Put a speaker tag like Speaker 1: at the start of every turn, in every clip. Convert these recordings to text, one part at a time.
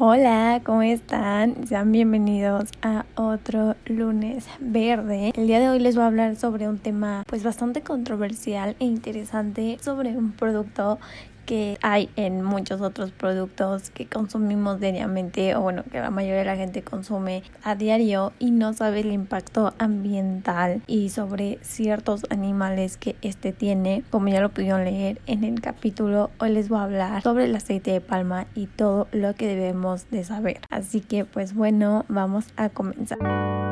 Speaker 1: Hola, ¿cómo están? Sean bienvenidos a otro lunes verde. El día de hoy les voy a hablar sobre un tema pues bastante controversial e interesante sobre un producto que hay en muchos otros productos que consumimos diariamente o bueno que la mayoría de la gente consume a diario y no sabe el impacto ambiental y sobre ciertos animales que este tiene. Como ya lo pudieron leer en el capítulo hoy les voy a hablar sobre el aceite de palma y todo lo que debemos de saber. Así que pues bueno vamos a comenzar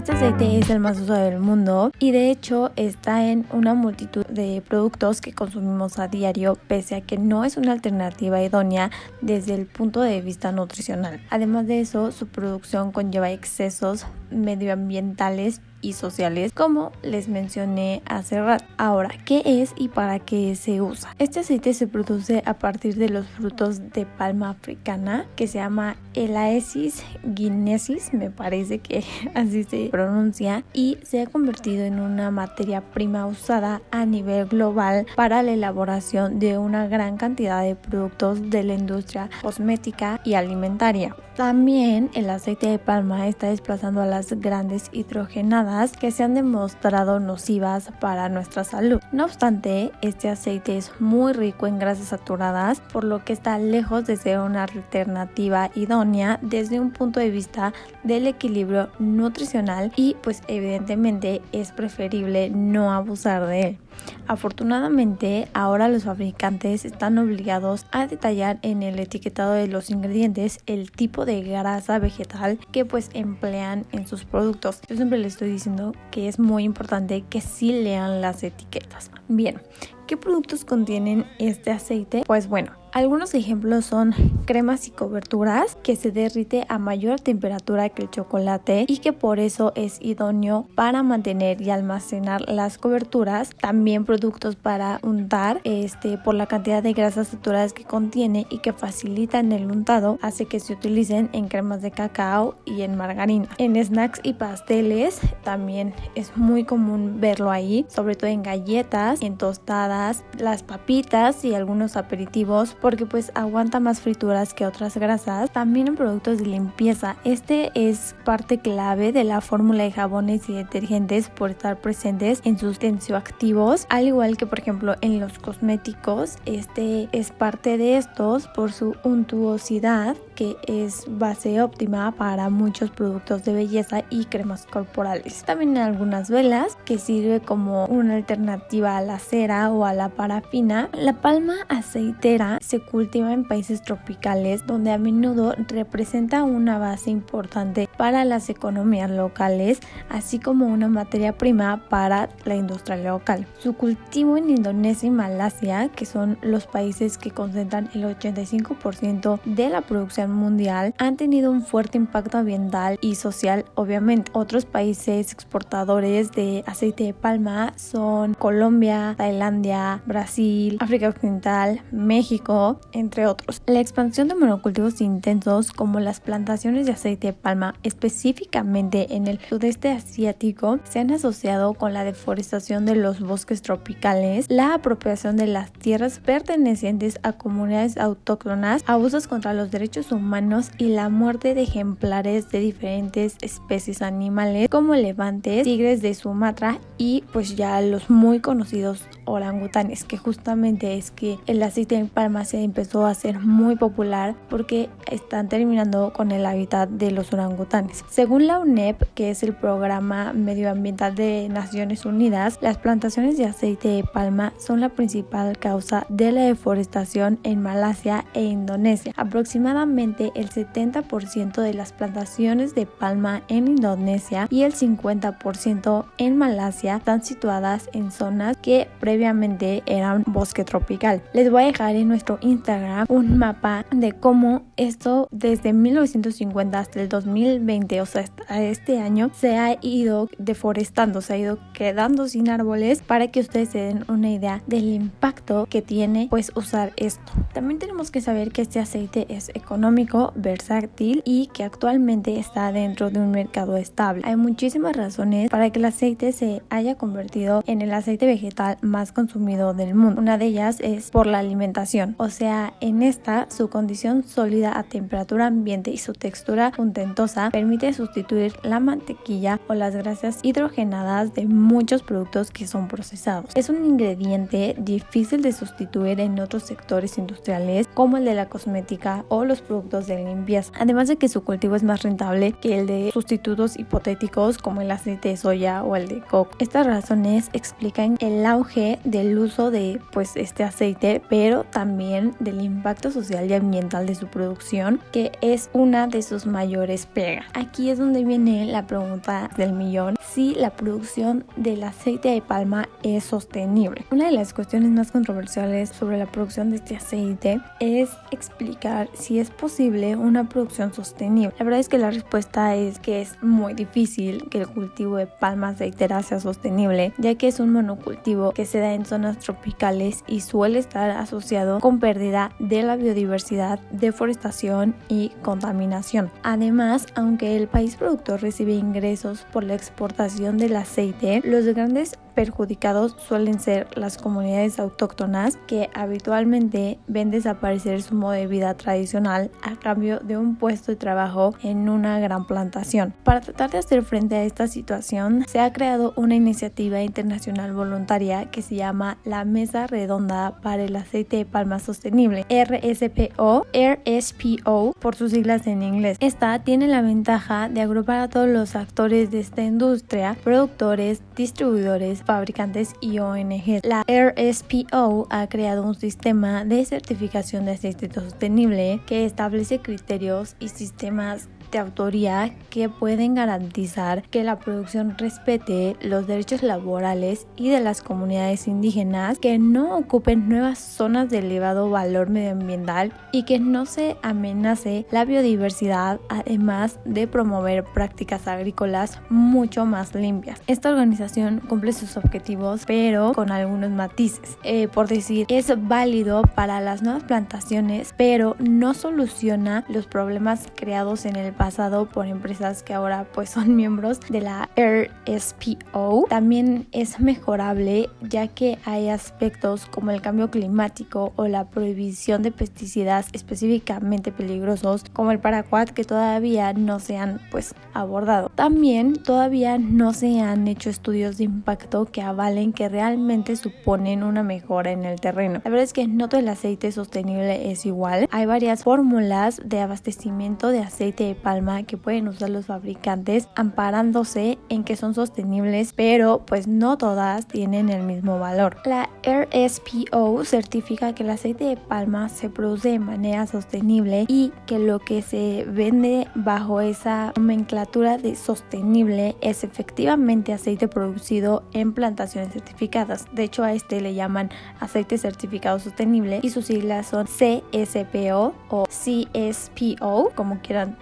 Speaker 1: Este aceite es el más usado del mundo y de hecho está en una multitud de productos que consumimos a diario pese a que no es una alternativa idónea desde el punto de vista nutricional. Además de eso, su producción conlleva excesos medioambientales y sociales como les mencioné hace rato. Ahora, ¿qué es y para qué se usa? Este aceite se produce a partir de los frutos de palma africana que se llama Elaesis guinesis, me parece que así se pronuncia, y se ha convertido en una materia prima usada a nivel global para la elaboración de una gran cantidad de productos de la industria cosmética y alimentaria. También el aceite de palma está desplazando a las grandes hidrogenadas que se han demostrado nocivas para nuestra salud. No obstante, este aceite es muy rico en grasas saturadas, por lo que está lejos de ser una alternativa idónea desde un punto de vista del equilibrio nutricional y pues evidentemente es preferible no abusar de él. Afortunadamente, ahora los fabricantes están obligados a detallar en el etiquetado de los ingredientes el tipo de grasa vegetal que pues emplean en sus productos. Yo siempre les estoy diciendo que es muy importante que sí lean las etiquetas. Bien, ¿qué productos contienen este aceite? Pues bueno, algunos ejemplos son cremas y coberturas que se derrite a mayor temperatura que el chocolate y que por eso es idóneo para mantener y almacenar las coberturas. También productos para untar este, por la cantidad de grasas saturadas que contiene y que facilitan el untado hace que se utilicen en cremas de cacao y en margarina. En snacks y pasteles también es muy común verlo ahí, sobre todo en galletas, en tostadas, las papitas y algunos aperitivos porque pues aguanta más frituras que otras grasas. También en productos de limpieza. Este es parte clave de la fórmula de jabones y detergentes por estar presentes en sus tensioactivos, al igual que por ejemplo en los cosméticos. Este es parte de estos por su untuosidad que es base óptima para muchos productos de belleza y cremas corporales. También en algunas velas que sirve como una alternativa a la cera o a la parafina. La palma aceitera se cultiva en países tropicales donde a menudo representa una base importante para las economías locales, así como una materia prima para la industria local. Su cultivo en Indonesia y Malasia, que son los países que concentran el 85% de la producción mundial, han tenido un fuerte impacto ambiental y social, obviamente. Otros países exportadores de aceite de palma son Colombia, Tailandia, Brasil, África Occidental, México, entre otros. La expansión de monocultivos intensos como las plantaciones de aceite de palma, específicamente en el sudeste asiático, se han asociado con la deforestación de los bosques tropicales, la apropiación de las tierras pertenecientes a comunidades autóctonas, abusos contra los derechos humanos y la muerte de ejemplares de diferentes especies animales como elefantes, tigres de Sumatra y pues ya los muy conocidos orangutanes, que justamente es que el aceite de palma se empezó a ser muy popular porque están terminando con el hábitat de los orangutanes. Según la UNEP, que es el programa medioambiental de Naciones Unidas, las plantaciones de aceite de palma son la principal causa de la deforestación en Malasia e Indonesia. Aproximadamente el 70% de las plantaciones de palma en Indonesia y el 50% en Malasia están situadas en zonas que previamente eran bosque tropical. Les voy a dejar en nuestro Instagram un mapa de cómo esto desde 1950 hasta el 2020, o sea, hasta este año, se ha ido deforestando, se ha ido quedando sin árboles para que ustedes se den una idea del impacto que tiene pues usar esto. También tenemos que saber que este aceite es económico, versátil y que actualmente está dentro de un mercado estable. Hay muchísimas razones para que el aceite se haya convertido en el aceite vegetal más consumido del mundo. Una de ellas es por la alimentación, o sea, en esta su condición sólida a temperatura ambiente y su textura contentosa permite sustituir la mantequilla o las grasas hidrogenadas de muchos productos que son procesados. Es un ingrediente difícil de sustituir en otros sectores industriales como el de la cosmética o los productos de limpieza, además de que su cultivo es más rentable que el de sustitutos hipotéticos como el aceite de soya o el de coco. Estas razones explican el auge del uso de pues este aceite, pero también del impacto social y ambiental de su producción, que es una de sus mayores pegas. Aquí es donde viene la pregunta del millón, si la producción del aceite de palma es sostenible. Una de las cuestiones más controversiales sobre la producción de este aceite es explicar si es posible una producción sostenible. La verdad es que la respuesta es que es muy difícil que el cultivo de palma aceitera sea sostenible, ya que es un monocultivo que se da en zonas tropicales y suele estar asociado con pérdida de la biodiversidad, deforestación y contaminación. Además, aunque el país productor recibe ingresos por la exportación del aceite, los grandes perjudicados suelen ser las comunidades autóctonas que habitualmente ven desaparecer su modo de vida tradicional a cambio de un puesto de trabajo en una gran plantación. Para tratar de hacer frente a esta situación, se ha creado una iniciativa internacional voluntaria que se llama la Mesa Redonda para el Aceite de Palma Sostenible, RSPO, RSPO por sus siglas en inglés. Esta tiene la ventaja de agrupar a todos los actores de esta industria, productores, distribuidores, fabricantes y ONG. La RSPO ha creado un sistema de certificación de aceite sostenible que establece criterios y sistemas de autoría que pueden garantizar que la producción respete los derechos laborales y de las comunidades indígenas, que no ocupen nuevas zonas de elevado valor medioambiental y que no se amenace la biodiversidad, además de promover prácticas agrícolas mucho más limpias. Esta organización cumple sus objetivos, pero con algunos matices. Eh, por decir, es válido para las nuevas plantaciones, pero no soluciona los problemas creados en el pasado por empresas que ahora pues son miembros de la RSPO. También es mejorable ya que hay aspectos como el cambio climático o la prohibición de pesticidas específicamente peligrosos como el paraquat que todavía no se han pues abordado. También todavía no se han hecho estudios de impacto que avalen que realmente suponen una mejora en el terreno. La verdad es que no todo el aceite sostenible es igual. Hay varias fórmulas de abastecimiento de aceite de palma que pueden usar los fabricantes amparándose en que son sostenibles, pero pues no todas tienen el mismo valor. La RSPO certifica que el aceite de palma se produce de manera sostenible y que lo que se vende bajo esa nomenclatura de sostenible es efectivamente aceite producido en plantaciones certificadas. De hecho, a este le llaman aceite certificado sostenible y sus siglas son CSPO o CSPO, como quieran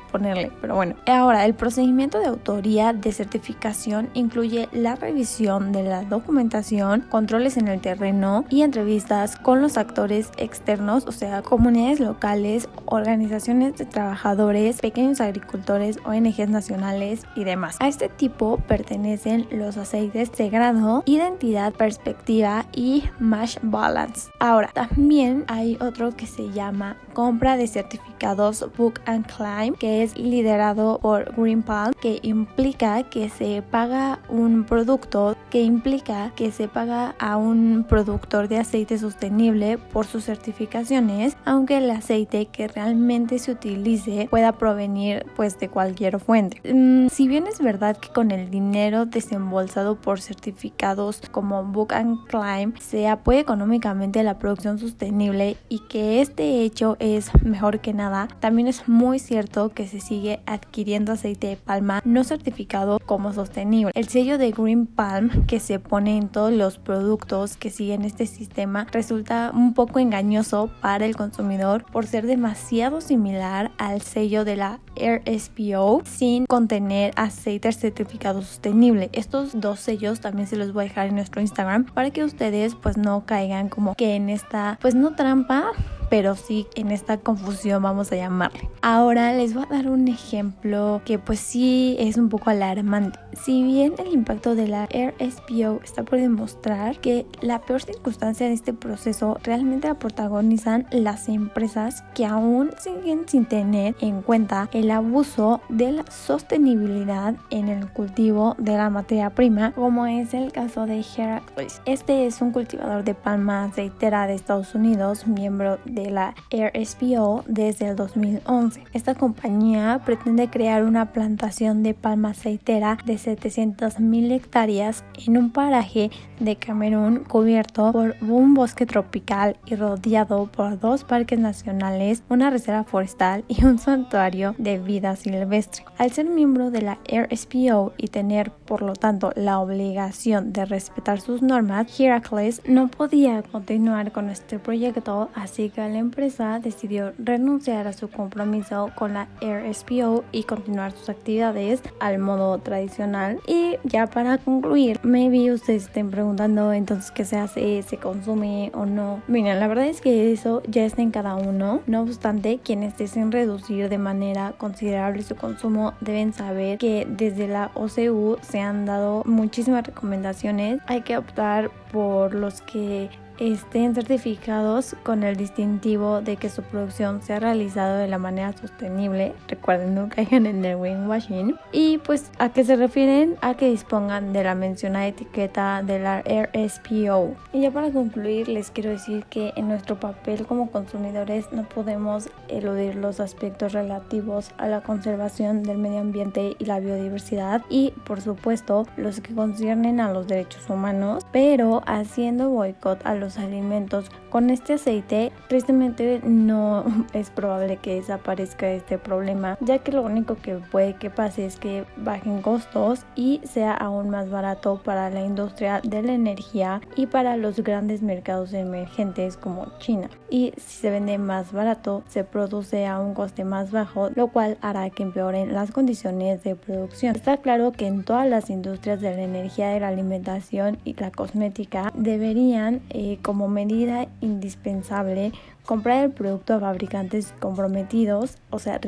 Speaker 1: Pero bueno, ahora el procedimiento de autoría de certificación incluye la revisión de la documentación, controles en el terreno y entrevistas con los actores externos, o sea, comunidades locales, organizaciones de trabajadores, pequeños agricultores, ONGs nacionales y demás. A este tipo pertenecen los aceites de grado, identidad, perspectiva y mash balance. Ahora, también hay otro que se llama compra de certificados Book and Climb, que es liderado por Green Palm, que implica que se paga un producto, que implica que se paga a un productor de aceite sostenible por sus certificaciones, aunque el aceite que realmente se utilice pueda provenir pues de cualquier fuente. Mm, si bien es verdad que con el dinero desembolsado por certificados como Book and Climb se apoya económicamente la producción sostenible y que este hecho es mejor que nada, también es muy cierto que se sigue sigue adquiriendo aceite de palma no certificado como sostenible. El sello de Green Palm que se pone en todos los productos que siguen este sistema resulta un poco engañoso para el consumidor por ser demasiado similar al sello de la RSPO sin contener aceite certificado sostenible. Estos dos sellos también se los voy a dejar en nuestro Instagram para que ustedes pues no caigan como que en esta pues no trampa pero sí en esta confusión vamos a llamarle. Ahora les voy a dar un ejemplo que pues sí es un poco alarmante. Si bien el impacto de la RSPO está por demostrar que la peor circunstancia de este proceso realmente la protagonizan las empresas que aún siguen sin tener en cuenta el abuso de la sostenibilidad en el cultivo de la materia prima, como es el caso de Heracles. Este es un cultivador de palma aceitera de Estados Unidos, miembro de de la RSPO desde el 2011. Esta compañía pretende crear una plantación de palma aceitera de 700.000 hectáreas en un paraje de Camerún cubierto por un bosque tropical y rodeado por dos parques nacionales, una reserva forestal y un santuario de vida silvestre. Al ser miembro de la RSPO y tener por lo tanto la obligación de respetar sus normas, Heracles no podía continuar con este proyecto, así que la empresa decidió renunciar a su compromiso con la RSPO y continuar sus actividades al modo tradicional. Y ya para concluir, maybe ustedes estén preguntando entonces qué se hace, se consume o no. Miren, la verdad es que eso ya está en cada uno. No obstante, quienes deseen reducir de manera considerable su consumo deben saber que desde la OCU se han dado muchísimas recomendaciones. Hay que optar por los que estén certificados con el distintivo de que su producción se ha realizado de la manera sostenible. Recuerden, no caigan en el greenwashing. Y pues, ¿a qué se refieren? A que dispongan de la mencionada etiqueta de la RSPO. Y ya para concluir, les quiero decir que en nuestro papel como consumidores no podemos eludir los aspectos relativos a la conservación del medio ambiente y la biodiversidad y, por supuesto, los que conciernen a los derechos humanos, pero haciendo boicot a los alimentos. Con este aceite, tristemente no es probable que desaparezca este problema, ya que lo único que puede que pase es que bajen costos y sea aún más barato para la industria de la energía y para los grandes mercados emergentes como China. Y si se vende más barato, se produce a un coste más bajo, lo cual hará que empeoren las condiciones de producción. Está claro que en todas las industrias de la energía, de la alimentación y la cosmética deberían eh, como medida indispensable comprar el producto a fabricantes comprometidos, o sea,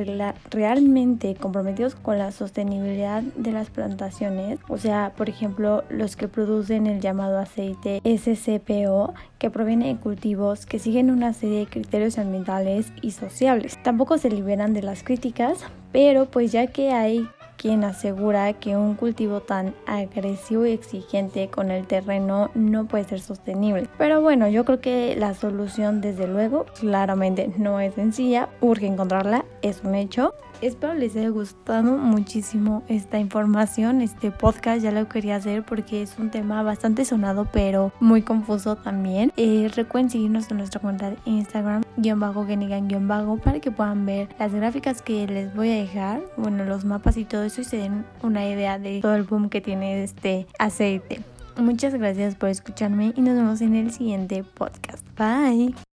Speaker 1: realmente comprometidos con la sostenibilidad de las plantaciones, o sea, por ejemplo, los que producen el llamado aceite SCPO, que proviene de cultivos que siguen una serie de criterios ambientales y sociales. Tampoco se liberan de las críticas, pero pues ya que hay quien asegura que un cultivo tan agresivo y exigente con el terreno no puede ser sostenible. Pero bueno, yo creo que la solución desde luego claramente no es sencilla, urge encontrarla, es un hecho. Espero les haya gustado muchísimo esta información, este podcast ya lo quería hacer porque es un tema bastante sonado pero muy confuso también. Eh, recuerden seguirnos en nuestra cuenta de Instagram, guion bajo, guion bajo, para que puedan ver las gráficas que les voy a dejar, bueno, los mapas y todo eso y se den una idea de todo el boom que tiene este aceite. Muchas gracias por escucharme y nos vemos en el siguiente podcast. Bye.